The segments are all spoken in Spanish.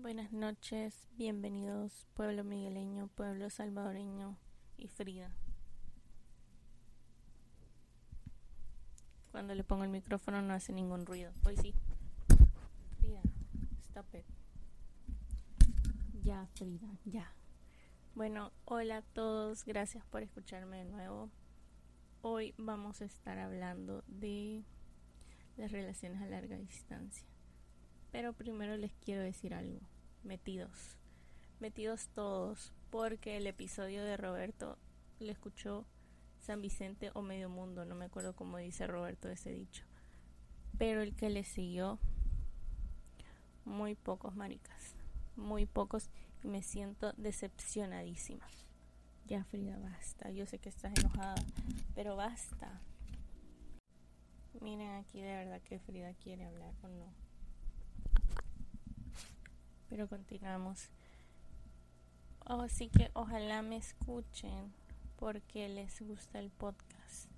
Buenas noches, bienvenidos pueblo migueleño, pueblo salvadoreño y Frida. Cuando le pongo el micrófono no hace ningún ruido. Hoy sí. Frida, stop it. Ya, Frida, ya. Bueno, hola a todos, gracias por escucharme de nuevo. Hoy vamos a estar hablando de las relaciones a larga distancia. Pero primero les quiero decir algo. Metidos. Metidos todos. Porque el episodio de Roberto le escuchó San Vicente o Medio Mundo. No me acuerdo cómo dice Roberto ese dicho. Pero el que le siguió. Muy pocos maricas. Muy pocos. Y me siento decepcionadísima. Ya Frida, basta. Yo sé que estás enojada. Pero basta. Miren aquí de verdad que Frida quiere hablar o no. Pero continuamos. Así que ojalá me escuchen porque les gusta el podcast.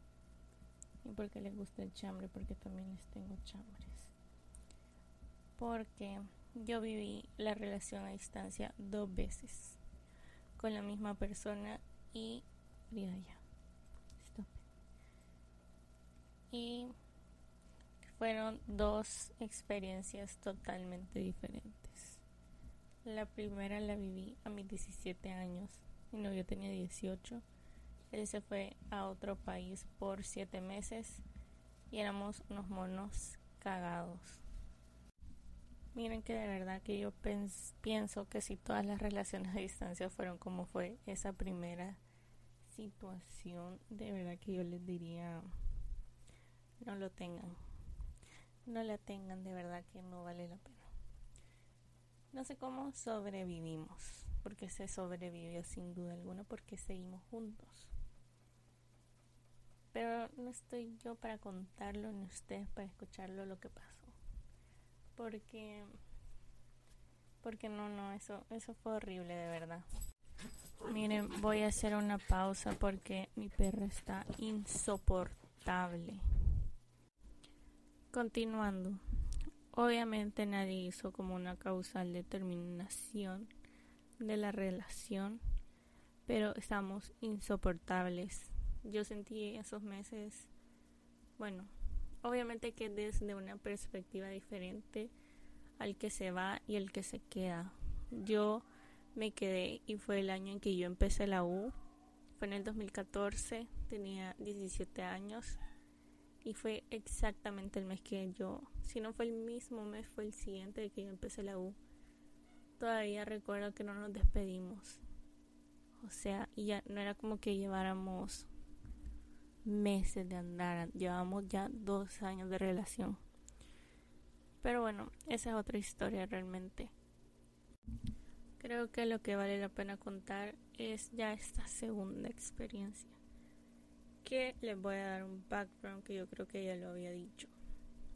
Y porque les gusta el chambre, porque también les tengo chambres. Porque yo viví la relación a distancia dos veces con la misma persona y ya. Y fueron dos experiencias totalmente diferentes. La primera la viví a mis 17 años. Mi novio tenía 18. Él se fue a otro país por 7 meses y éramos unos monos cagados. Miren que de verdad que yo pienso que si todas las relaciones a distancia fueron como fue esa primera situación, de verdad que yo les diría no lo tengan no la tengan, de verdad que no vale la pena. No sé cómo sobrevivimos, porque se sobrevivió sin duda alguna, porque seguimos juntos. Pero no estoy yo para contarlo, ni ustedes para escucharlo lo que pasó. Porque, porque no, no, eso, eso fue horrible de verdad. Miren, voy a hacer una pausa porque mi perro está insoportable. Continuando, obviamente nadie hizo como una causal determinación de la relación, pero estamos insoportables. Yo sentí esos meses, bueno, obviamente que desde una perspectiva diferente al que se va y el que se queda. Yo me quedé y fue el año en que yo empecé la U, fue en el 2014, tenía 17 años y fue exactamente el mes que yo, si no fue el mismo mes, fue el siguiente de que yo empecé la U. Todavía recuerdo que no nos despedimos. O sea, y ya no era como que lleváramos meses de andar, llevamos ya dos años de relación. Pero bueno, esa es otra historia realmente. Creo que lo que vale la pena contar es ya esta segunda experiencia que les voy a dar un background que yo creo que ya lo había dicho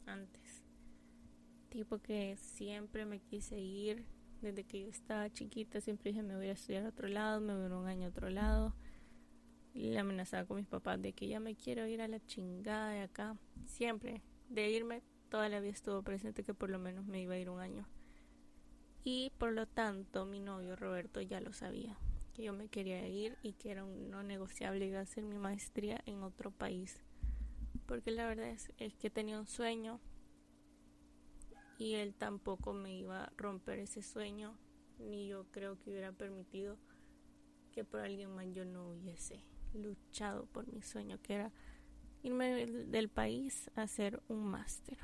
antes. Tipo que siempre me quise ir desde que yo estaba chiquita, siempre dije me voy a estudiar a otro lado, me voy a un año a otro lado. Y le amenazaba con mis papás de que ya me quiero ir a la chingada de acá. Siempre, de irme, toda la vida estuvo presente que por lo menos me iba a ir un año. Y por lo tanto, mi novio Roberto ya lo sabía que yo me quería ir y que era un no negociable iba a hacer mi maestría en otro país. Porque la verdad es, que tenía un sueño y él tampoco me iba a romper ese sueño, ni yo creo que hubiera permitido que por alguien más yo no hubiese luchado por mi sueño, que era irme del país a hacer un máster.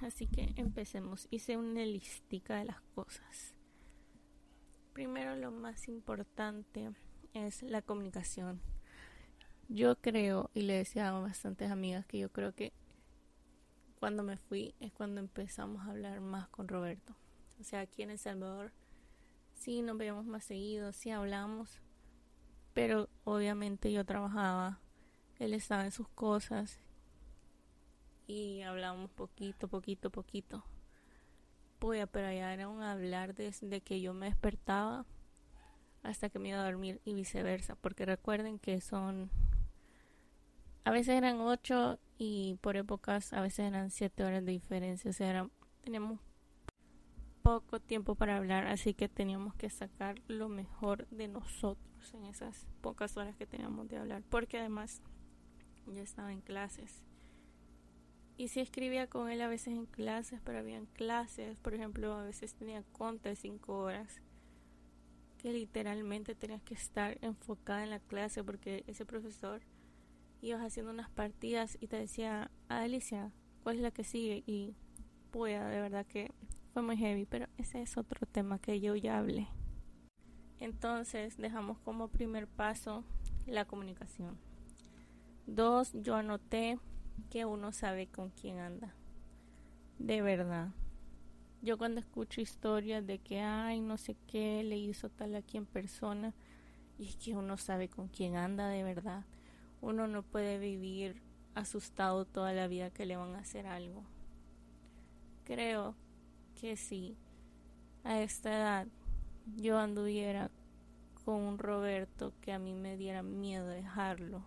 Así que empecemos. Hice una listica de las cosas. Lo más importante es la comunicación. Yo creo, y le decía a bastantes amigas que yo creo que cuando me fui es cuando empezamos a hablar más con Roberto. O sea, aquí en El Salvador sí nos veíamos más seguido, sí hablamos, pero obviamente yo trabajaba, él estaba en sus cosas y hablábamos poquito, poquito, poquito pero allá era un hablar desde que yo me despertaba hasta que me iba a dormir y viceversa, porque recuerden que son, a veces eran ocho y por épocas a veces eran siete horas de diferencia, o sea, teníamos, poco tiempo para hablar, así que teníamos que sacar lo mejor de nosotros en esas pocas horas que teníamos de hablar, porque además yo estaba en clases. Y sí escribía con él a veces en clases, pero habían clases, por ejemplo, a veces tenía conta de cinco horas, que literalmente tenías que estar enfocada en la clase porque ese profesor ibas haciendo unas partidas y te decía, Alicia, ¿cuál es la que sigue? Y pueda, de verdad que fue muy heavy, pero ese es otro tema que yo ya hablé. Entonces dejamos como primer paso la comunicación. Dos, yo anoté que uno sabe con quién anda. De verdad. Yo cuando escucho historias de que, ay, no sé qué, le hizo tal aquí en persona, y es que uno sabe con quién anda de verdad. Uno no puede vivir asustado toda la vida que le van a hacer algo. Creo que si a esta edad yo anduviera con un Roberto que a mí me diera miedo dejarlo,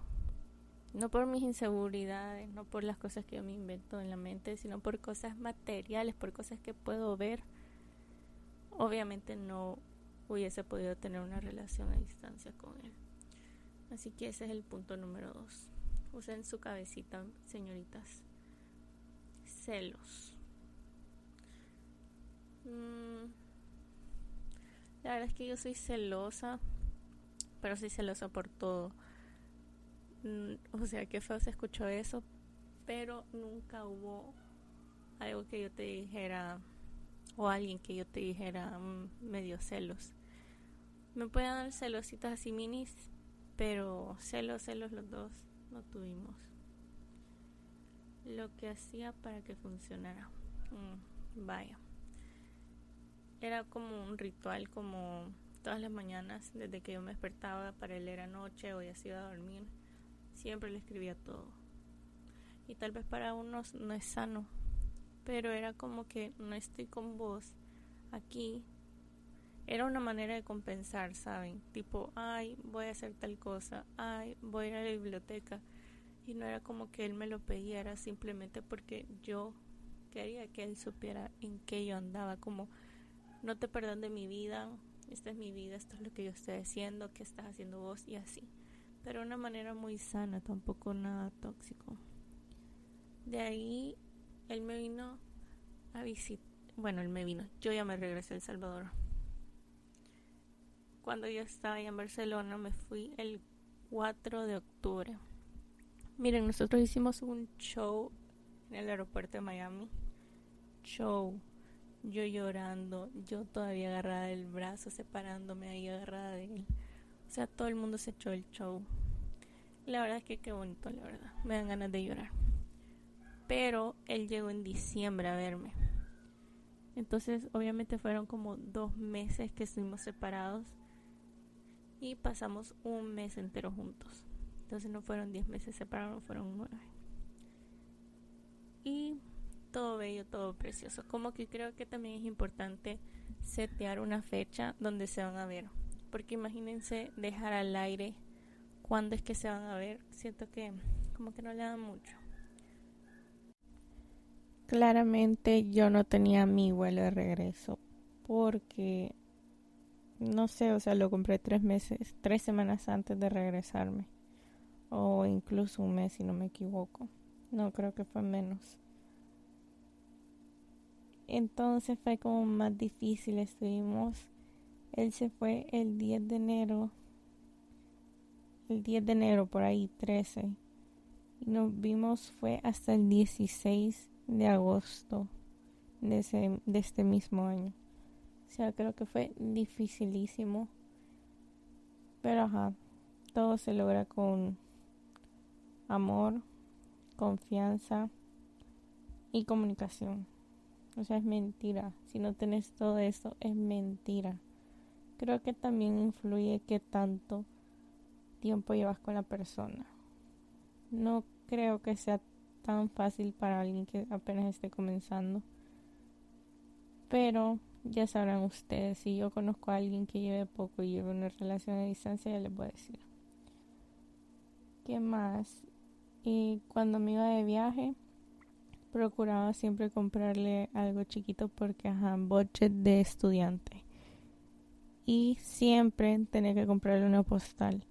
no por mis inseguridades, no por las cosas que yo me invento en la mente, sino por cosas materiales, por cosas que puedo ver, obviamente no hubiese podido tener una relación a distancia con él. Así que ese es el punto número dos. Usen su cabecita, señoritas. Celos. Mm, la verdad es que yo soy celosa, pero soy celosa por todo. Mm, o sea, qué feo se escuchó eso, pero nunca hubo algo que yo te dijera o alguien que yo te dijera mm, medio celos. Me pueden dar celositas así minis, pero celos, celos los dos no tuvimos. Lo que hacía para que funcionara. vaya era como un ritual, como todas las mañanas, desde que yo me despertaba, para él era noche o ya se iba a dormir, siempre le escribía todo. Y tal vez para unos no es sano, pero era como que no estoy con vos aquí. Era una manera de compensar, ¿saben? Tipo, ay, voy a hacer tal cosa, ay, voy a ir a la biblioteca. Y no era como que él me lo pedía, era simplemente porque yo quería que él supiera en qué yo andaba, como no te perdan de mi vida, esta es mi vida, esto es lo que yo estoy haciendo, qué estás haciendo vos y así. Pero de una manera muy sana, tampoco nada tóxico. De ahí él me vino a visitar, bueno, él me vino, yo ya me regresé a El Salvador. Cuando yo estaba allá en Barcelona me fui el 4 de octubre. Miren, nosotros hicimos un show en el aeropuerto de Miami. Show yo llorando, yo todavía agarrada del brazo, separándome ahí agarrada de él. O sea, todo el mundo se echó el show. La verdad es que qué bonito, la verdad. Me dan ganas de llorar. Pero él llegó en diciembre a verme. Entonces, obviamente fueron como dos meses que estuvimos separados. Y pasamos un mes entero juntos. Entonces no fueron diez meses separados, fueron nueve. Y todo bello, todo precioso. Como que creo que también es importante setear una fecha donde se van a ver. Porque imagínense dejar al aire cuándo es que se van a ver. Siento que como que no le dan mucho. Claramente yo no tenía mi vuelo de regreso porque no sé, o sea, lo compré tres meses, tres semanas antes de regresarme o incluso un mes si no me equivoco. No creo que fue menos. Entonces fue como más difícil. Estuvimos, él se fue el 10 de enero, el 10 de enero por ahí, 13. Y nos vimos fue hasta el 16 de agosto de, ese, de este mismo año. O sea, creo que fue dificilísimo. Pero ajá, todo se logra con amor, confianza y comunicación. O sea, es mentira. Si no tenés todo eso, es mentira. Creo que también influye que tanto tiempo llevas con la persona. No creo que sea tan fácil para alguien que apenas esté comenzando. Pero ya sabrán ustedes, si yo conozco a alguien que lleve poco y lleve una relación a distancia, ya les voy a decir. ¿Qué más? Y cuando me iba de viaje, procuraba siempre comprarle algo chiquito porque, ajá, budget de estudiante. Y siempre tenía que comprarle una postal.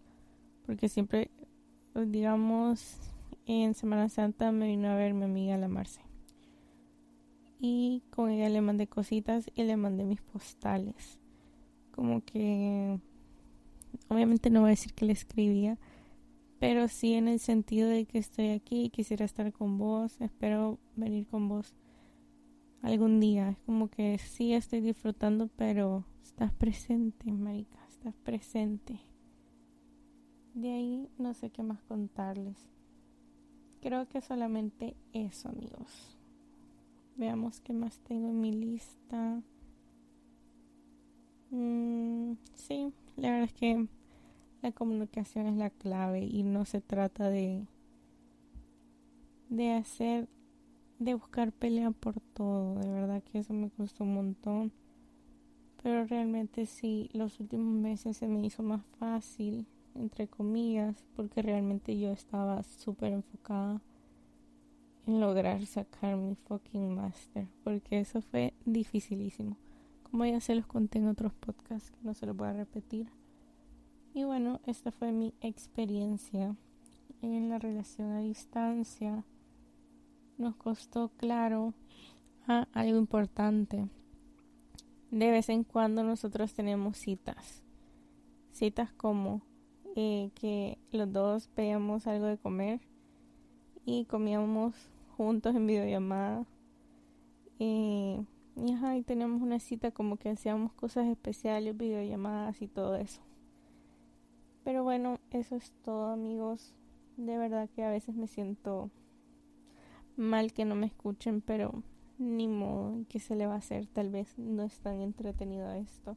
Porque siempre, digamos, en Semana Santa me vino a ver mi amiga la Marce. Y con ella le mandé cositas y le mandé mis postales. Como que, obviamente no voy a decir que le escribía, pero sí en el sentido de que estoy aquí, quisiera estar con vos, espero venir con vos algún día. Es como que sí estoy disfrutando, pero estás presente, marica, estás presente. De ahí no sé qué más contarles. Creo que solamente eso, amigos. Veamos qué más tengo en mi lista. Mm, sí, la verdad es que la comunicación es la clave y no se trata de de hacer de buscar pelea por todo de verdad que eso me costó un montón. Pero realmente sí los últimos meses se me hizo más fácil entre comillas porque realmente yo estaba súper enfocada en lograr sacar mi fucking master porque eso fue dificilísimo. Como ya se los conté en otros podcasts que no se los voy a repetir. Y bueno, esta fue mi experiencia en la relación a distancia. Nos costó claro algo importante. De vez en cuando nosotros tenemos citas. Citas como eh, que los dos veíamos algo de comer y comíamos juntos en videollamada. Eh, y, ajá, y teníamos una cita como que hacíamos cosas especiales, videollamadas y todo eso. Pero bueno, eso es todo amigos. De verdad que a veces me siento mal que no me escuchen, pero ni modo, ¿qué se le va a hacer? Tal vez no es tan entretenido esto.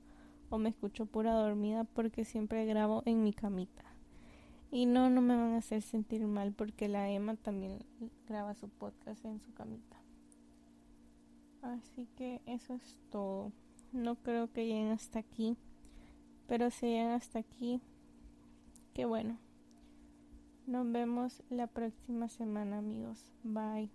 O me escucho pura dormida porque siempre grabo en mi camita. Y no, no me van a hacer sentir mal porque la Emma también graba su podcast en su camita. Así que eso es todo. No creo que lleguen hasta aquí. Pero si llegan hasta aquí, Qué bueno. Nos vemos la próxima semana, amigos. Bye.